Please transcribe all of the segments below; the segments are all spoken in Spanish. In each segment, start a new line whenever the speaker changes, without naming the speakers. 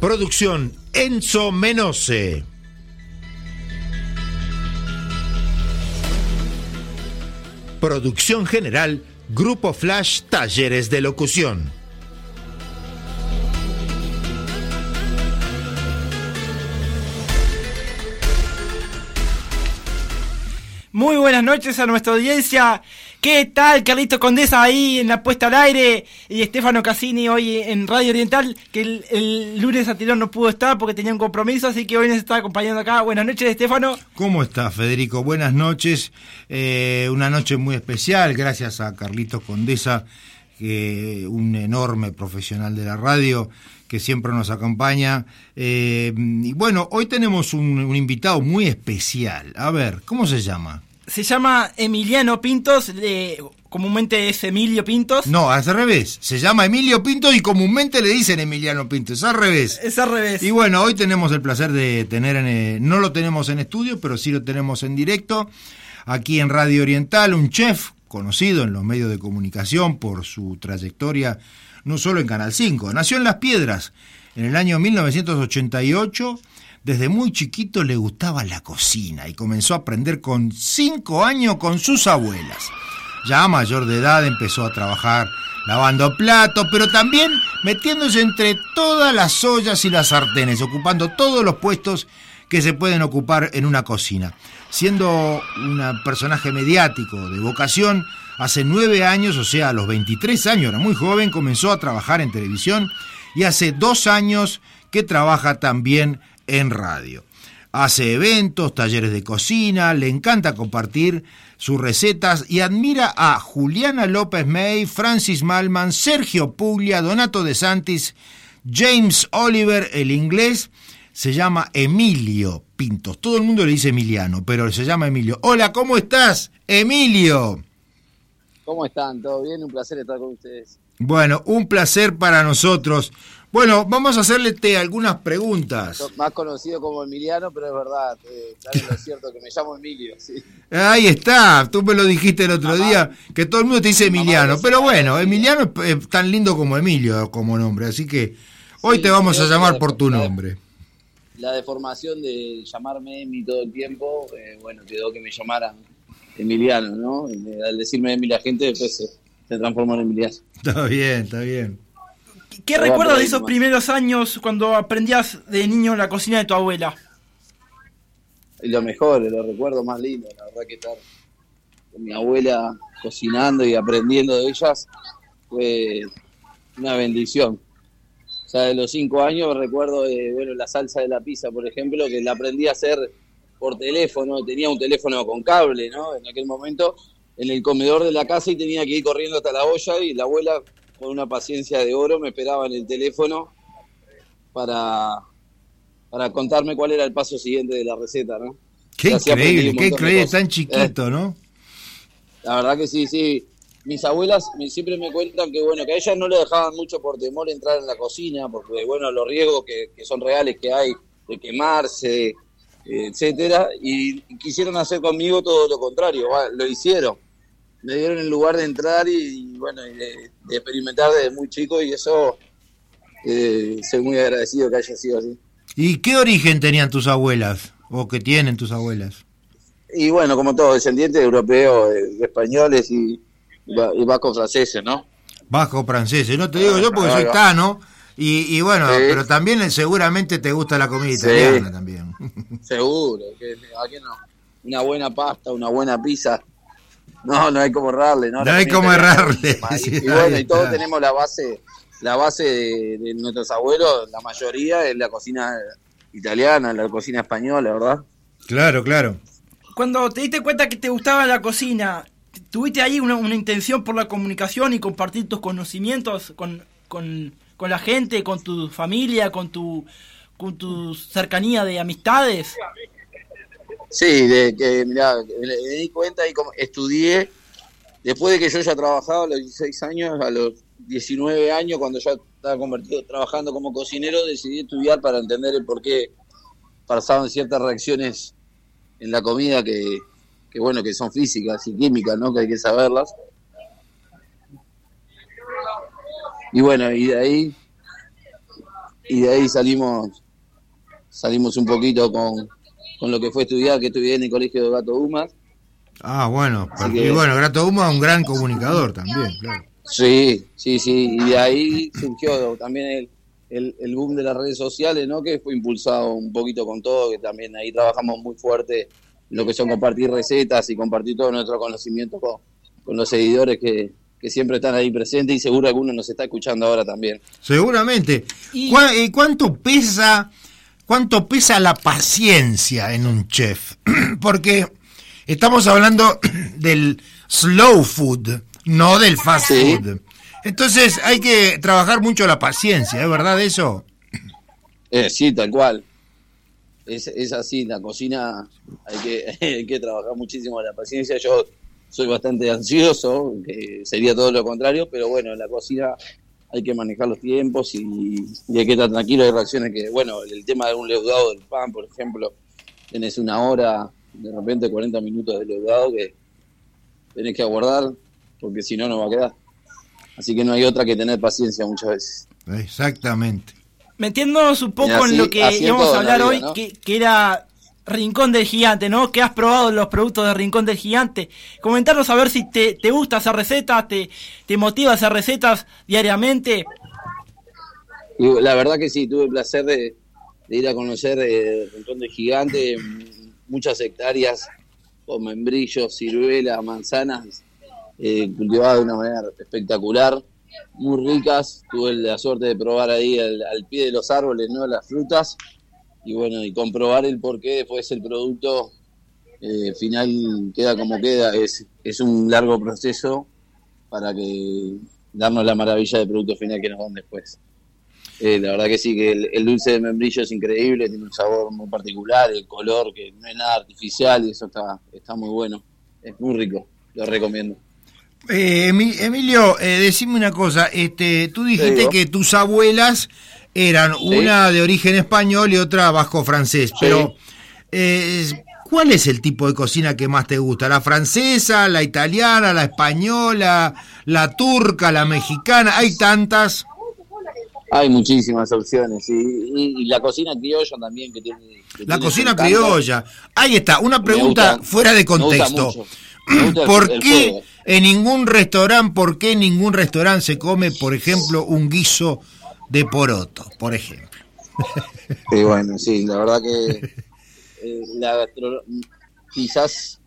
Producción Enzo Menose. Producción general Grupo Flash Talleres de Locución.
Muy buenas noches a nuestra audiencia. ¿Qué tal, Carlito Condesa ahí en la puesta al aire? Y Estefano Cassini hoy en Radio Oriental, que el, lunes anterior no pudo estar porque tenía un compromiso, así que hoy nos está acompañando acá. Buenas noches, Estefano.
¿Cómo estás, Federico? Buenas noches. Eh, una noche muy especial, gracias a Carlitos Condesa, que un enorme profesional de la radio que siempre nos acompaña. Eh, y bueno, hoy tenemos un invitado muy especial. A ver, ¿cómo se llama?
Se llama Emiliano Pintos, comúnmente es Emilio Pintos.
No, es al revés. Se llama Emilio Pintos y comúnmente le dicen Emiliano Pintos. Es al revés.
Es al revés.
Y bueno, hoy tenemos el placer de tener, en, eh, no lo tenemos en estudio, pero sí lo tenemos en directo, aquí en Radio Oriental, un chef conocido en los medios de comunicación por su trayectoria, no solo en Canal 5. Nació en Las Piedras en el año 1988 desde muy chiquito le gustaba la cocina y comenzó a aprender con cinco años con sus abuelas. Ya mayor de edad empezó a trabajar lavando platos, pero también metiéndose entre todas las ollas y las sartenes, ocupando todos los puestos que se pueden ocupar en una cocina. Siendo un personaje mediático de vocación, hace nueve años, o sea, a los 23 años, era muy joven, comenzó a trabajar en televisión y hace dos años que trabaja también en radio. Hace eventos, talleres de cocina, le encanta compartir sus recetas y admira a Juliana López May, Francis Malman, Sergio Puglia, Donato De Santis, James Oliver, el inglés, se llama Emilio Pintos. Todo el mundo le dice Emiliano, pero se llama Emilio. Hola, ¿cómo estás, Emilio?
¿Cómo están? ¿Todo bien? Un placer estar con ustedes.
Bueno, un placer para nosotros. Bueno, vamos a hacerle algunas preguntas.
Más conocido como Emiliano, pero es verdad, eh, es cierto que me llamo Emilio. Sí.
Ahí está, tú me lo dijiste el otro día, que todo el mundo te dice Emiliano, pero bueno, Emiliano es, tan lindo como Emilio como nombre, así que hoy te vamos a llamar por tu nombre.
La deformación de llamarme Emi todo el tiempo, eh, bueno, quedó que me llamaran Emiliano, ¿no? Al decirme Emi la gente después se, transformó en Emiliano.
Está bien, está bien.
¿Qué recuerdas de esos primeros años cuando aprendías de niño la cocina de tu abuela?
lo mejor, los recuerdos más lindos, la verdad que estar con mi abuela cocinando y aprendiendo de ellas fue una bendición. O sea, de los cinco años recuerdo de, bueno, la salsa de la pizza, por ejemplo, que la aprendí a hacer por teléfono, tenía un teléfono con cable, ¿no? En aquel momento, en el comedor de la casa y tenía que ir corriendo hasta la olla y la abuela con una paciencia de oro, me esperaba en el teléfono para, para contarme cuál era el paso siguiente de la receta, ¿no?
Qué increíble, qué increíble, tan chiquito, eh, ¿no?
La verdad que sí, sí. Mis abuelas siempre me cuentan que bueno, que a ellas no le dejaban mucho por temor entrar en la cocina, porque bueno, los riesgos que, que son reales que hay de quemarse, etcétera, y quisieron hacer conmigo todo lo contrario, lo hicieron me dieron el lugar de entrar y, bueno, de, experimentar desde muy chico y eso eh, soy muy agradecido que haya sido así.
¿Y qué origen tenían tus abuelas o que tienen tus abuelas?
Y bueno, como todos, descendientes europeos, de, españoles y, y vascos franceses, ¿no?
Vasco franceses, no te digo yo porque soy cano. Y, y bueno, pero también seguramente te gusta la comida italiana también.
Seguro, que aquí no. Una buena pasta, una buena pizza, no, no hay como errarle, ¿no?
No hay como errarle.
y, bueno, y todos tenemos la base, la base de, nuestros abuelos, la mayoría es la cocina italiana, la cocina española, ¿verdad?
Claro, claro.
Cuando te diste cuenta que te gustaba la cocina, ¿tuviste ahí una, intención por la comunicación y compartir tus conocimientos con, con, con la gente, con tu familia, con tu con tu cercanía de amistades?
Sí, de que, mirá, me, di cuenta y como estudié, después de que yo ya trabajaba a los 16 años, a los 19 años, cuando ya estaba convertido trabajando como cocinero, decidí estudiar para entender el por qué pasaban ciertas reacciones en la comida que, que bueno, que son físicas y químicas, ¿no? Que hay que saberlas. Y bueno, y de ahí y de ahí salimos salimos un poquito con, con lo que fue estudiar, que estudié en el colegio de Gato Dumas.
Ah, bueno, y bueno, Gato Dumas es un gran comunicador también, claro.
Sí, sí, sí, y de ahí surgió también el, el, el, boom de las redes sociales, ¿no? Que fue impulsado un poquito con todo, que también ahí trabajamos muy fuerte lo que son compartir recetas y compartir todo nuestro conocimiento con, con los seguidores que, que siempre están ahí presentes y seguro alguno nos está escuchando ahora también.
Seguramente. ¿Y cuánto pesa cuánto pesa la paciencia en un chef? Porque estamos hablando del slow food, no del fast food. Entonces hay que trabajar mucho la paciencia, ¿es verdad eso?
Eh, sí, tal cual. Es, es así, la cocina hay que, hay que trabajar muchísimo la paciencia. Yo soy bastante ansioso, que sería todo lo contrario, pero bueno, en la cocina hay que manejar los tiempos y, hay que estar tranquilo. Hay reacciones que, bueno, el tema de un leudado del pan, por ejemplo, tenés una hora, de repente 40 minutos de leudado que tenés que aguardar, porque si no, no va a quedar. Así que no hay otra que tener paciencia muchas veces.
Exactamente.
Metiéndonos un poco en lo que íbamos a hablar hoy, que, que, era Rincón del Gigante, ¿no? Que has probado los productos de Rincón del Gigante. Comentarnos a ver si te, te gusta hacer recetas, te, te motiva a hacer recetas diariamente.
La verdad que sí, tuve el placer de, ir a conocer eh, Rincón del Gigante, muchas hectáreas con membrillos, ciruelas, manzanas, eh, cultivadas de una manera espectacular, muy ricas. Tuve la suerte de probar ahí al, al pie de los árboles, ¿no? Las frutas y bueno, y comprobar el por qué después el producto eh, final queda como queda. Es, es un largo proceso para que darnos la maravilla del producto final que nos dan después. Eh, la verdad que sí, que el, dulce de membrillo es increíble, tiene un sabor muy particular, el color que no es nada artificial y eso está, está muy bueno. Es muy rico, lo recomiendo.
Eh, Emilio, decime una cosa, este, tú dijiste que tus abuelas eran una de origen español y otra vasco francés. Pero, eh, ¿cuál es el tipo de cocina que más te gusta? ¿La francesa, la italiana, la española, la turca, la mexicana? Hay tantas.
Hay muchísimas opciones, y, la cocina criolla también que tiene...
la cocina criolla. Ahí está, una pregunta fuera de contexto. ¿Por qué en ningún restaurante, por qué en ningún restaurante se come, por ejemplo, un guiso de poroto, por ejemplo.
Sí, bueno, sí, la verdad que eh, la quizás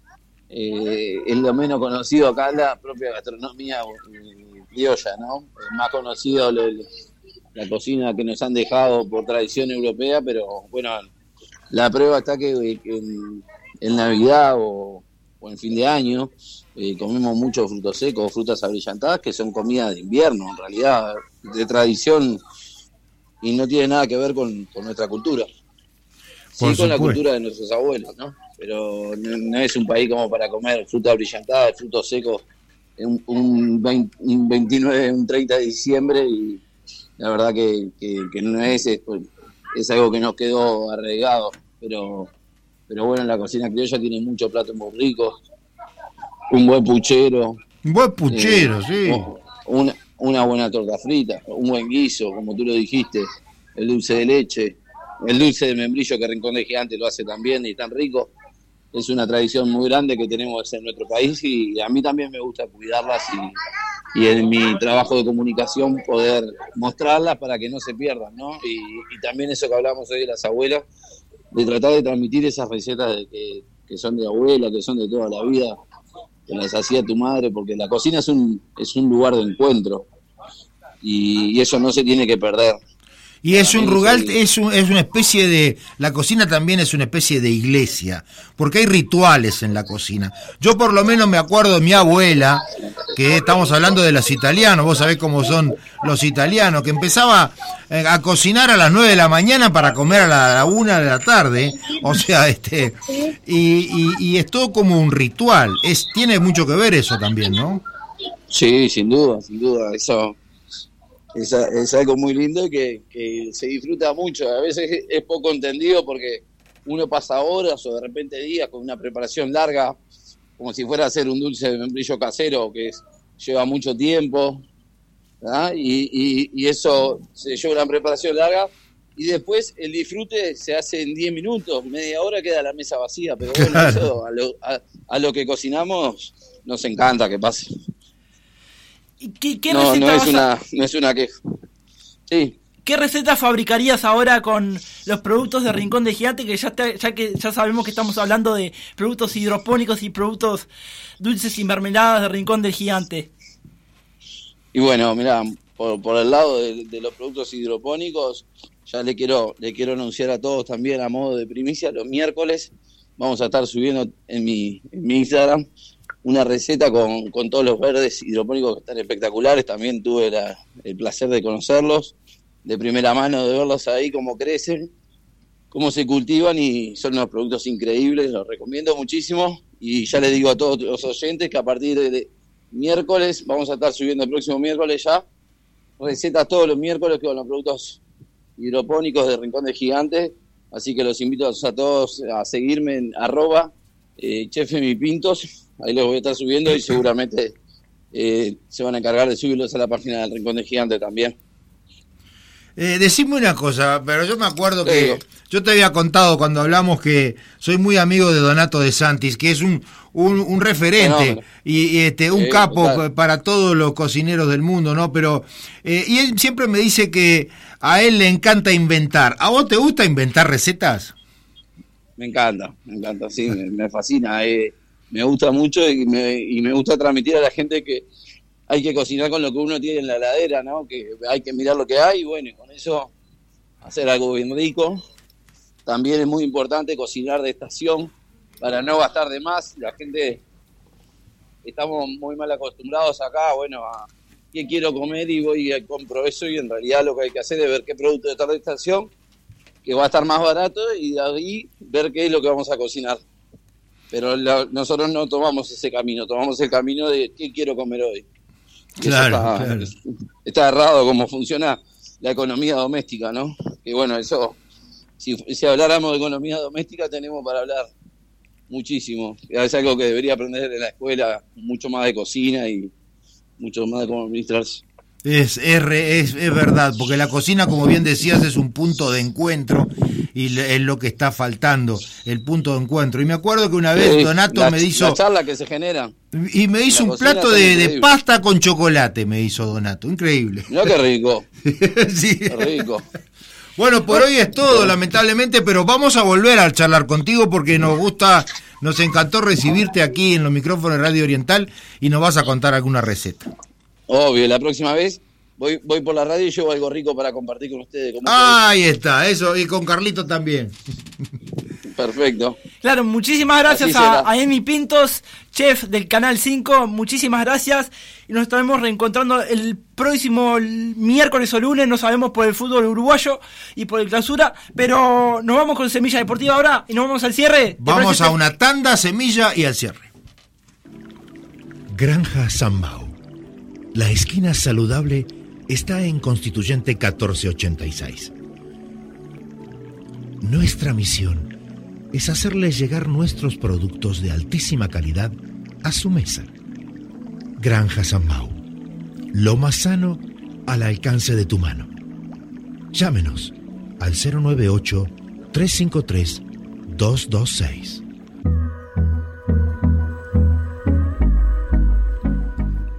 eh, es lo menos conocido acá la propia gastronomía eh, criolla, ¿no? más conocido la cocina que nos han dejado por tradición europea, pero bueno, la prueba está que, en, Navidad o, en fin de año comemos muchos frutos secos, frutas abrillantadas, que son comida de invierno, en realidad, de tradición y no tiene nada que ver con, nuestra cultura. sí, con la cultura de nuestros abuelos, ¿no? Pero no, es un país como para comer fruta brillantada, frutos secos un, un, 29, un 30 de diciembre y la verdad que, no es, es, algo que nos quedó arraigado, pero, pero bueno, la cocina criolla tiene muchos platos muy ricos, un buen puchero.
Un buen puchero, eh, sí.
Una, una buena torta frita, un buen guiso, como tú lo dijiste, el dulce de leche, el dulce de membrillo que Rincón de Gigante lo hace también y tan rico. Es una tradición muy grande que tenemos en nuestro país y a mí también me gusta cuidarlas y, en mi trabajo de comunicación poder mostrarlas para que no se pierdan, ¿no? Y, también eso que hablamos hoy de las abuelas, de tratar de transmitir esas recetas de que, que son de abuela, que son de toda la vida, que las hacía tu madre, porque la cocina es un, es un lugar de encuentro y, eso no se tiene que perder.
Y es un rugal, es, un, es una especie de, la cocina también es una especie de iglesia, porque hay rituales en la cocina. Yo por lo menos me acuerdo de mi abuela, que estamos hablando de los italianos, vos sabés cómo son los italianos, que empezaba eh, a cocinar a las 9 de la mañana para comer a la, 1 de la tarde, o sea, este, y, y, es todo como un ritual, es, tiene mucho que ver eso también, ¿no?
Sí, sin duda, sin duda, eso es, algo muy lindo y que, se disfruta mucho. A veces es, poco entendido porque uno pasa horas o de repente días con una preparación larga, como si fuera a hacer un dulce de membrillo casero que lleva mucho tiempo. Y, y, eso se lleva una preparación larga y después el disfrute se hace en 10 minutos, media hora queda la mesa vacía, pero bueno, eso a lo, a lo que cocinamos nos encanta que pase.
¿Qué, qué
no, no es, una, no es una queja. Sí.
¿Qué receta fabricarías ahora con los productos de Rincón de Gigante? Que ya, ya que ya sabemos que estamos hablando de productos hidropónicos y productos dulces y mermeladas de Rincón del Gigante.
Y bueno, mira, por, por, el lado de, los productos hidropónicos, ya le quiero, le quiero anunciar a todos también a modo de primicia, los miércoles vamos a estar subiendo en mi, en mi Instagram una receta con, con, todos los verdes hidropónicos que están espectaculares. También tuve el placer de conocerlos de primera mano, de verlos ahí, cómo crecen, cómo se cultivan y son unos productos increíbles, los recomiendo muchísimo. Y ya les digo a todos los oyentes que a partir de miércoles, vamos a estar subiendo el próximo miércoles ya, recetas todos los miércoles con los productos hidropónicos de Rincón de Gigantes. Así que los invito a todos a seguirme en arroba eh, chef mi pintos ahí los voy a estar subiendo y seguramente eh, se van a encargar de subirlos a la página del Rincón de Gigante también.
Eh, decime una cosa, pero yo me acuerdo que yo te había contado cuando hablamos que soy muy amigo de Donato de Santis, que es un, un, referente y, este un capo para todos los cocineros del mundo, ¿no? Pero eh, y él siempre me dice que a él le encanta inventar. ¿A vos te gusta inventar recetas?
Me encanta, me encanta, sí, me, fascina. Eh, me gusta mucho y me, y me gusta transmitir a la gente que hay que cocinar con lo que uno tiene en la heladera, ¿no? Que hay que mirar lo que hay y bueno, con eso hacer algo bien rico. También es muy importante cocinar de estación para no gastar de más. La gente estamos muy mal acostumbrados acá, bueno, a qué quiero comer y voy y compro eso y en realidad lo que hay que hacer es ver qué producto está de estación que va a estar más barato y de ahí ver qué es lo que vamos a cocinar. Pero nosotros no tomamos ese camino, tomamos el camino de qué quiero comer hoy.
Claro,
está, errado cómo funciona la economía doméstica, ¿no? Que bueno, eso, si, si habláramos de economía doméstica tenemos para hablar muchísimo. Es algo que debería aprender en la escuela, mucho más de cocina y mucho más de cómo administrarse.
Es, es, es, verdad, porque la cocina, como bien decías, es un punto de encuentro y es lo que está faltando, el punto de encuentro. Y me acuerdo que una vez Donato me hizo...
La charla que se genera.
Y me hizo un plato de, pasta con chocolate, me hizo Donato, increíble.
No, qué rico.
sí.
Qué rico.
Bueno, por hoy es todo, lamentablemente, pero vamos a volver a charlar contigo porque nos gusta, nos encantó recibirte aquí en los micrófonos de Radio Oriental y nos vas a contar alguna receta.
Obvio, la próxima vez voy, voy por la radio y llevo algo rico para compartir con ustedes.
ahí está, eso, y con Carlito también.
Perfecto.
Claro, muchísimas gracias a, a, Emi Pintos, chef del Canal 5, muchísimas gracias. Y nos estaremos reencontrando el próximo miércoles o lunes, no sabemos por el fútbol uruguayo y por el clausura, pero nos vamos con Semilla Deportiva ahora y nos vamos al cierre.
Vamos a una tanda, semilla y al cierre.
Granja Sambao la esquina saludable está en Constituyente 1486. Nuestra misión es hacerles llegar nuestros productos de altísima calidad a su mesa. Granja San Mau. Lo más sano al alcance de tu mano. Llámenos al 098 353 226.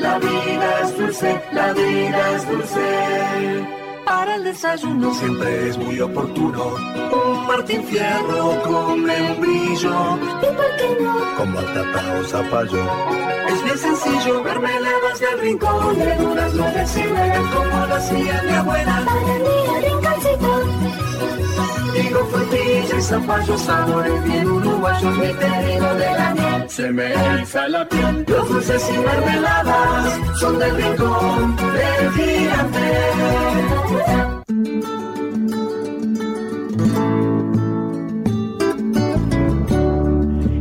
La vida es dulce, la vida es dulce para el desayuno
siempre es muy oportuno. Un Martín Fierro con membrillo.
¿Y por qué no?
Con batata o zapallo.
Es bien sencillo, mermeladas del rincón. De durazno de como lo hacía mi abuela.
Para mí, rinconcito.
Digo frutilla y zapallo, sabores bien uruguayos. Mi pedido de la miel.
Se me eriza la piel.
Los dulces y mermeladas son del rincón del gigante.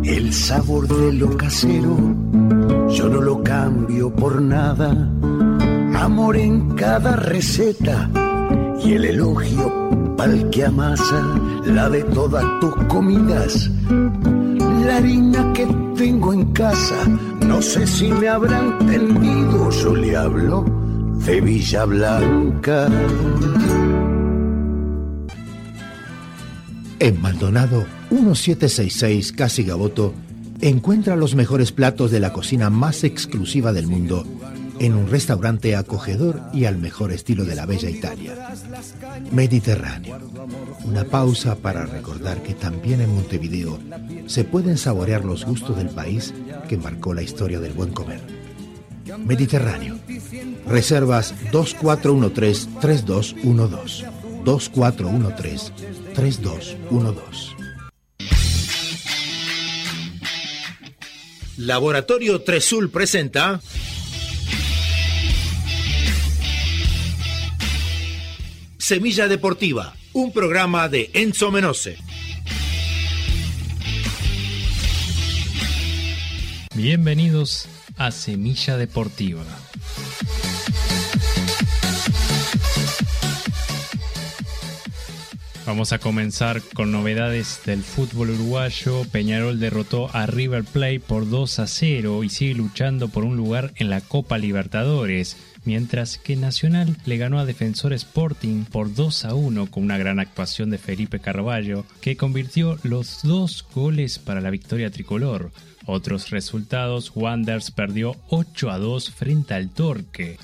El sabor de lo casero, yo no lo cambio por nada. Amor en cada receta y el elogio pa'l que amasa la de todas tus comidas. La harina que tengo en casa, no sé si me habrán entendido, yo le hablo de Villa Blanca.
En Maldonado 1766 Casi Gaboto encuentra los mejores platos de la cocina más exclusiva del mundo en un restaurante acogedor y al mejor estilo de la bella Italia. Mediterráneo. Una pausa para recordar que también en Montevideo se pueden saborear los gustos del país que marcó la historia del buen comer. Mediterráneo. Reservas 2413-3212. 2413-3212. Laboratorio Tresul presenta Semilla Deportiva, un programa de Enzo Menose.
Bienvenidos a Semilla Deportiva. Vamos a comenzar con novedades del fútbol uruguayo. Peñarol derrotó a River Plate por 2 a 0 y sigue luchando por un lugar en la Copa Libertadores. Mientras que Nacional le ganó a Defensor Sporting por 2 a 1 con una gran actuación de Felipe Carballo, que convirtió los dos goles para la victoria tricolor. Otros resultados, Wanders perdió 8 a 2 frente al Torque.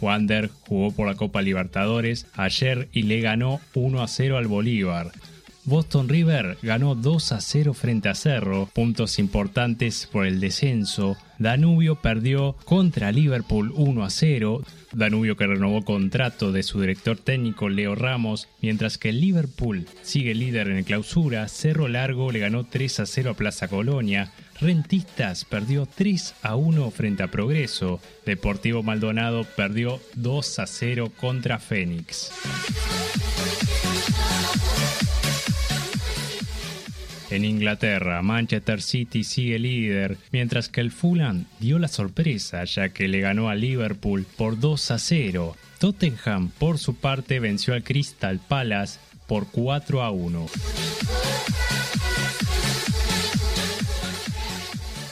Wander jugó por la Copa Libertadores ayer y le ganó 1 a 0 al Bolívar. Boston River ganó 2 a 0 frente a Cerro, puntos importantes por el descenso. Danubio perdió contra Liverpool 1 a 0. Danubio que renovó contrato de su director técnico Leo Ramos, mientras que Liverpool sigue líder en clausura. Cerro Largo le ganó 3 a 0 a Plaza Colonia. Rentistas perdió 3 a 1 frente a Progreso. Deportivo Maldonado perdió 2 a 0 contra Fénix. En Inglaterra, Manchester City sigue líder, mientras que el Fulham dio la sorpresa ya que le ganó a Liverpool por 2 a 0. Tottenham, por su parte, venció al Crystal Palace por 4 a 1.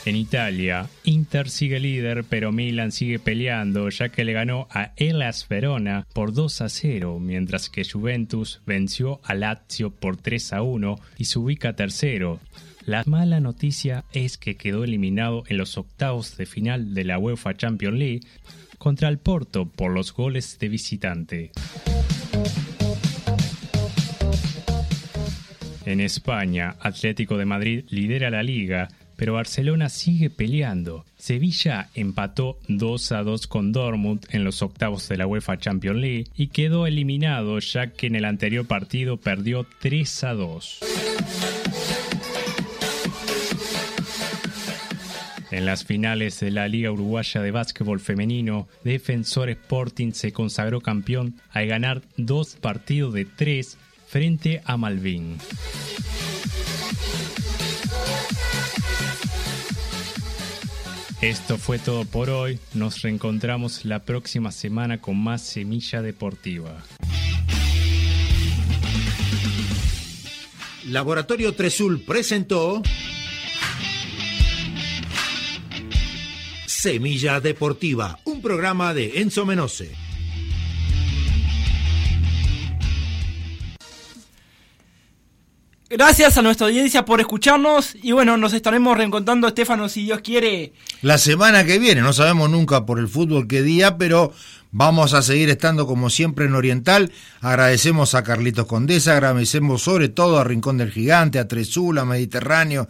En Italia, Inter sigue líder, pero Milan sigue peleando, ya que le ganó a Elas Verona por 2 a 0, mientras que Juventus venció a Lazio por 3 a 1 y se ubica tercero. La mala noticia es que quedó eliminado en los octavos de final de la UEFA Champions League contra el Porto por los goles de visitante. En España, Atlético de Madrid lidera la liga pero Barcelona sigue peleando. Sevilla empató 2 a 2 con Dortmund en los octavos de la UEFA Champions League y quedó eliminado ya que en el anterior partido perdió 3 a 2. En las finales de la Liga Uruguaya de Básquetbol Femenino, Defensor Sporting se consagró campeón al ganar dos partidos de tres frente a Malvin. Esto fue todo por hoy. Nos reencontramos la próxima semana con más Semilla Deportiva.
Laboratorio Tresul presentó Semilla Deportiva, un programa de Enzo Menose.
Gracias a nuestra audiencia por escucharnos y bueno, nos estaremos reencontrando, Estefano, si Dios quiere.
La semana que viene, no sabemos nunca por el fútbol qué día, pero vamos a seguir estando como siempre en Oriental. Agradecemos a Carlitos Condesa, agradecemos sobre todo a Rincón del Gigante, a Tresula, Mediterráneo,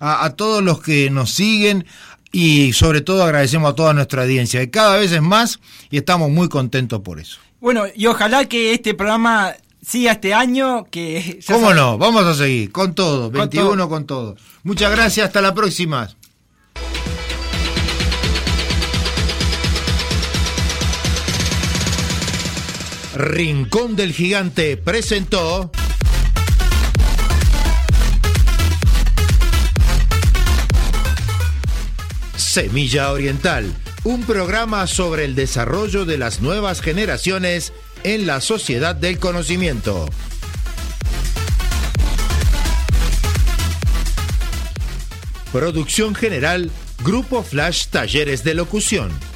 a, a todos los que nos siguen, y sobre todo agradecemos a toda nuestra audiencia, que cada vez es más y estamos muy contentos por eso.
Bueno, y ojalá que este programa siga este año, que...
¿Cómo sabe... no? Vamos a seguir, con todo, 21 con todo. con todo. Muchas gracias, hasta la próxima.
Rincón del Gigante presentó... Semilla Oriental, un programa sobre el desarrollo de las nuevas generaciones en la sociedad del conocimiento. Producción general, Grupo Flash Talleres de Locución.